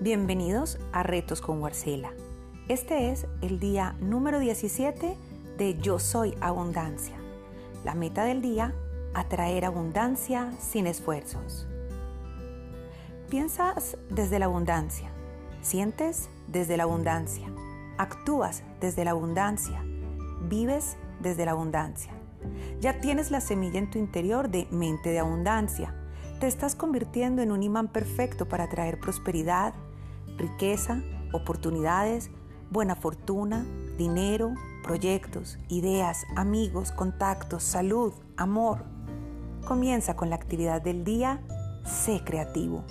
Bienvenidos a Retos con Warcela. Este es el día número 17 de Yo Soy Abundancia. La meta del día, atraer abundancia sin esfuerzos. Piensas desde la abundancia, sientes desde la abundancia, actúas desde la abundancia, vives desde la abundancia. Ya tienes la semilla en tu interior de mente de abundancia. Te estás convirtiendo en un imán perfecto para atraer prosperidad, riqueza, oportunidades, buena fortuna, dinero, proyectos, ideas, amigos, contactos, salud, amor. Comienza con la actividad del día, sé creativo.